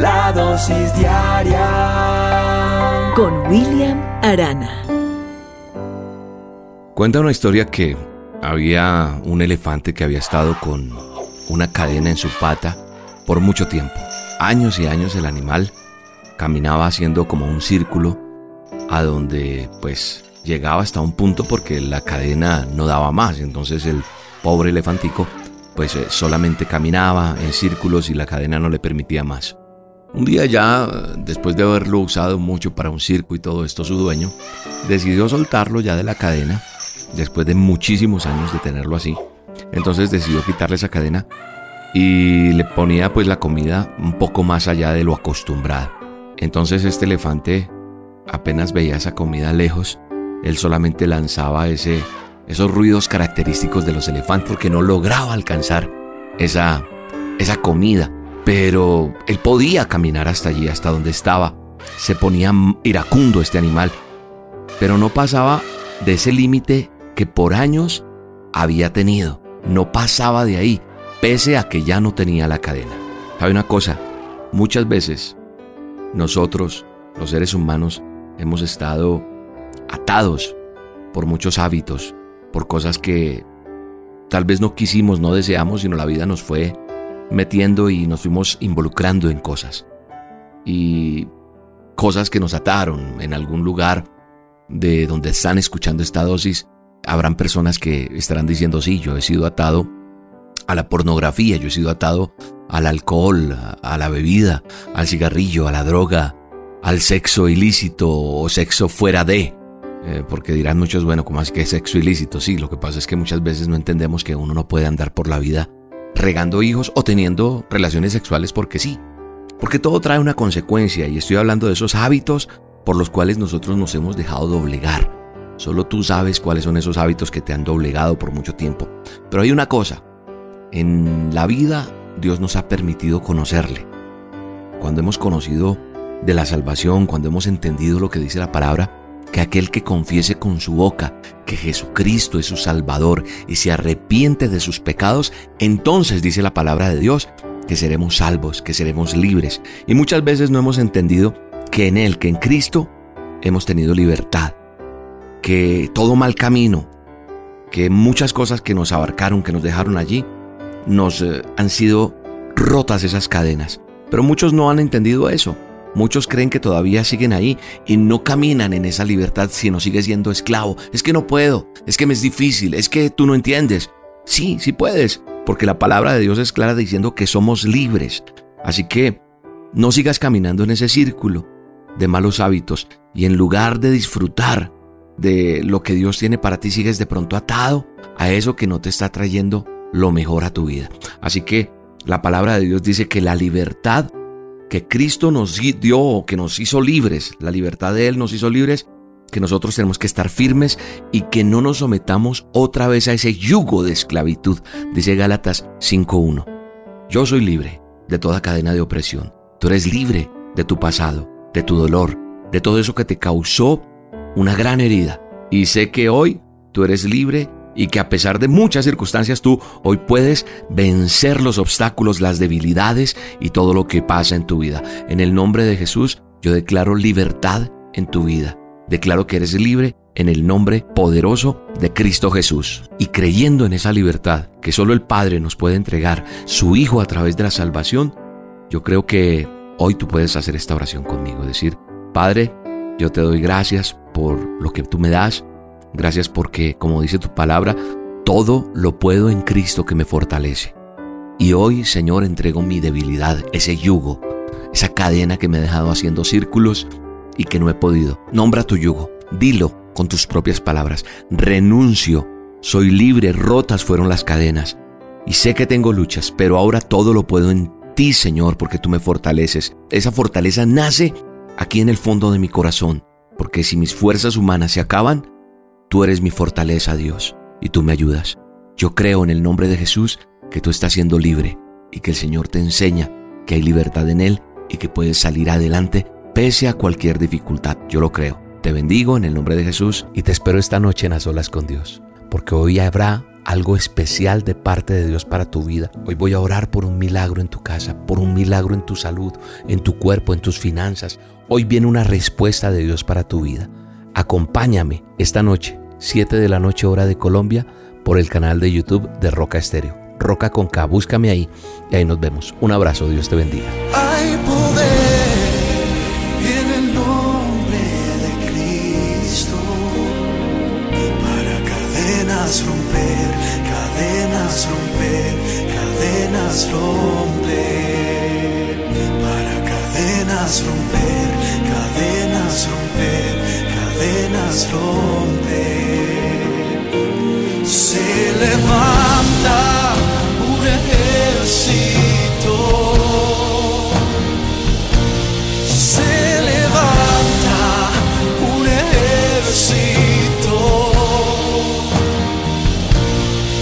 La dosis diaria con William Arana. Cuenta una historia que había un elefante que había estado con una cadena en su pata por mucho tiempo. Años y años el animal caminaba haciendo como un círculo a donde pues llegaba hasta un punto porque la cadena no daba más. Entonces el pobre elefantico pues eh, solamente caminaba en círculos y la cadena no le permitía más. Un día ya, después de haberlo usado mucho para un circo y todo esto, su dueño decidió soltarlo ya de la cadena, después de muchísimos años de tenerlo así. Entonces decidió quitarle esa cadena y le ponía pues la comida un poco más allá de lo acostumbrado. Entonces este elefante apenas veía esa comida lejos, él solamente lanzaba ese, esos ruidos característicos de los elefantes porque no lograba alcanzar esa, esa comida. Pero él podía caminar hasta allí, hasta donde estaba. Se ponía iracundo este animal, pero no pasaba de ese límite que por años había tenido. No pasaba de ahí pese a que ya no tenía la cadena. Hay una cosa? Muchas veces nosotros, los seres humanos, hemos estado atados por muchos hábitos, por cosas que tal vez no quisimos, no deseamos, sino la vida nos fue metiendo y nos fuimos involucrando en cosas. Y cosas que nos ataron en algún lugar de donde están escuchando esta dosis, habrán personas que estarán diciendo, sí, yo he sido atado a la pornografía, yo he sido atado al alcohol, a la bebida, al cigarrillo, a la droga, al sexo ilícito o sexo fuera de. Eh, porque dirán muchos, bueno, ¿cómo es que es sexo ilícito? Sí, lo que pasa es que muchas veces no entendemos que uno no puede andar por la vida regando hijos o teniendo relaciones sexuales porque sí. Porque todo trae una consecuencia y estoy hablando de esos hábitos por los cuales nosotros nos hemos dejado doblegar. Solo tú sabes cuáles son esos hábitos que te han doblegado por mucho tiempo. Pero hay una cosa, en la vida Dios nos ha permitido conocerle. Cuando hemos conocido de la salvación, cuando hemos entendido lo que dice la palabra, que aquel que confiese con su boca que Jesucristo es su Salvador y se arrepiente de sus pecados, entonces dice la palabra de Dios que seremos salvos, que seremos libres. Y muchas veces no hemos entendido que en Él, que en Cristo, hemos tenido libertad, que todo mal camino, que muchas cosas que nos abarcaron, que nos dejaron allí, nos eh, han sido rotas esas cadenas. Pero muchos no han entendido eso. Muchos creen que todavía siguen ahí y no caminan en esa libertad sino sigue siendo esclavo. Es que no puedo, es que me es difícil, es que tú no entiendes. Sí, sí puedes, porque la palabra de Dios es clara diciendo que somos libres. Así que no sigas caminando en ese círculo de malos hábitos y en lugar de disfrutar de lo que Dios tiene para ti, sigues de pronto atado a eso que no te está trayendo lo mejor a tu vida. Así que la palabra de Dios dice que la libertad que Cristo nos dio, que nos hizo libres, la libertad de Él nos hizo libres, que nosotros tenemos que estar firmes y que no nos sometamos otra vez a ese yugo de esclavitud, dice Gálatas 5.1. Yo soy libre de toda cadena de opresión. Tú eres libre de tu pasado, de tu dolor, de todo eso que te causó una gran herida. Y sé que hoy tú eres libre y que a pesar de muchas circunstancias tú hoy puedes vencer los obstáculos, las debilidades y todo lo que pasa en tu vida. En el nombre de Jesús yo declaro libertad en tu vida. Declaro que eres libre en el nombre poderoso de Cristo Jesús. Y creyendo en esa libertad que solo el Padre nos puede entregar, su Hijo a través de la salvación, yo creo que hoy tú puedes hacer esta oración conmigo. Decir, Padre, yo te doy gracias por lo que tú me das. Gracias porque, como dice tu palabra, todo lo puedo en Cristo que me fortalece. Y hoy, Señor, entrego mi debilidad, ese yugo, esa cadena que me he dejado haciendo círculos y que no he podido. Nombra tu yugo, dilo con tus propias palabras. Renuncio, soy libre, rotas fueron las cadenas. y sé que tengo luchas, pero ahora todo lo puedo en ti, Señor, porque tú me fortaleces. Esa fortaleza nace aquí en el fondo de mi corazón, porque si mis fuerzas humanas se acaban, tú eres mi fortaleza, Dios, y tú me ayudas. Yo creo en el nombre de Jesús que tú estás siendo libre y que el Señor te enseña que hay libertad en Él y que puedes salir adelante pese a cualquier dificultad. Yo lo creo. Te bendigo en el nombre de Jesús y te espero esta noche en las olas con Dios, porque hoy habrá algo especial de parte de Dios para tu vida. Hoy voy a orar por un milagro en tu casa, por un milagro en tu salud, en tu cuerpo, en tus finanzas. Hoy viene una respuesta de Dios para tu vida. Acompáñame esta noche, 7 de la noche hora de Colombia, por el canal de YouTube de Roca Estéreo. Roca con K, búscame ahí y ahí nos vemos. Un abrazo, Dios te bendiga. Hay poder en el nombre de Cristo para cadenas romper, cadenas romper, cadenas romper, para cadenas romper, cadenas romper, cadenas romper. Levanta un ejército. Se levanta un ejército.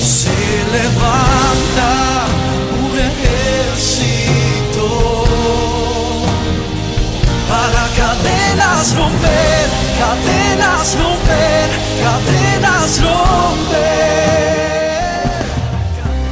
Se levanta un ejército. Para cadenas romper, cadenas romper, cadenas romper.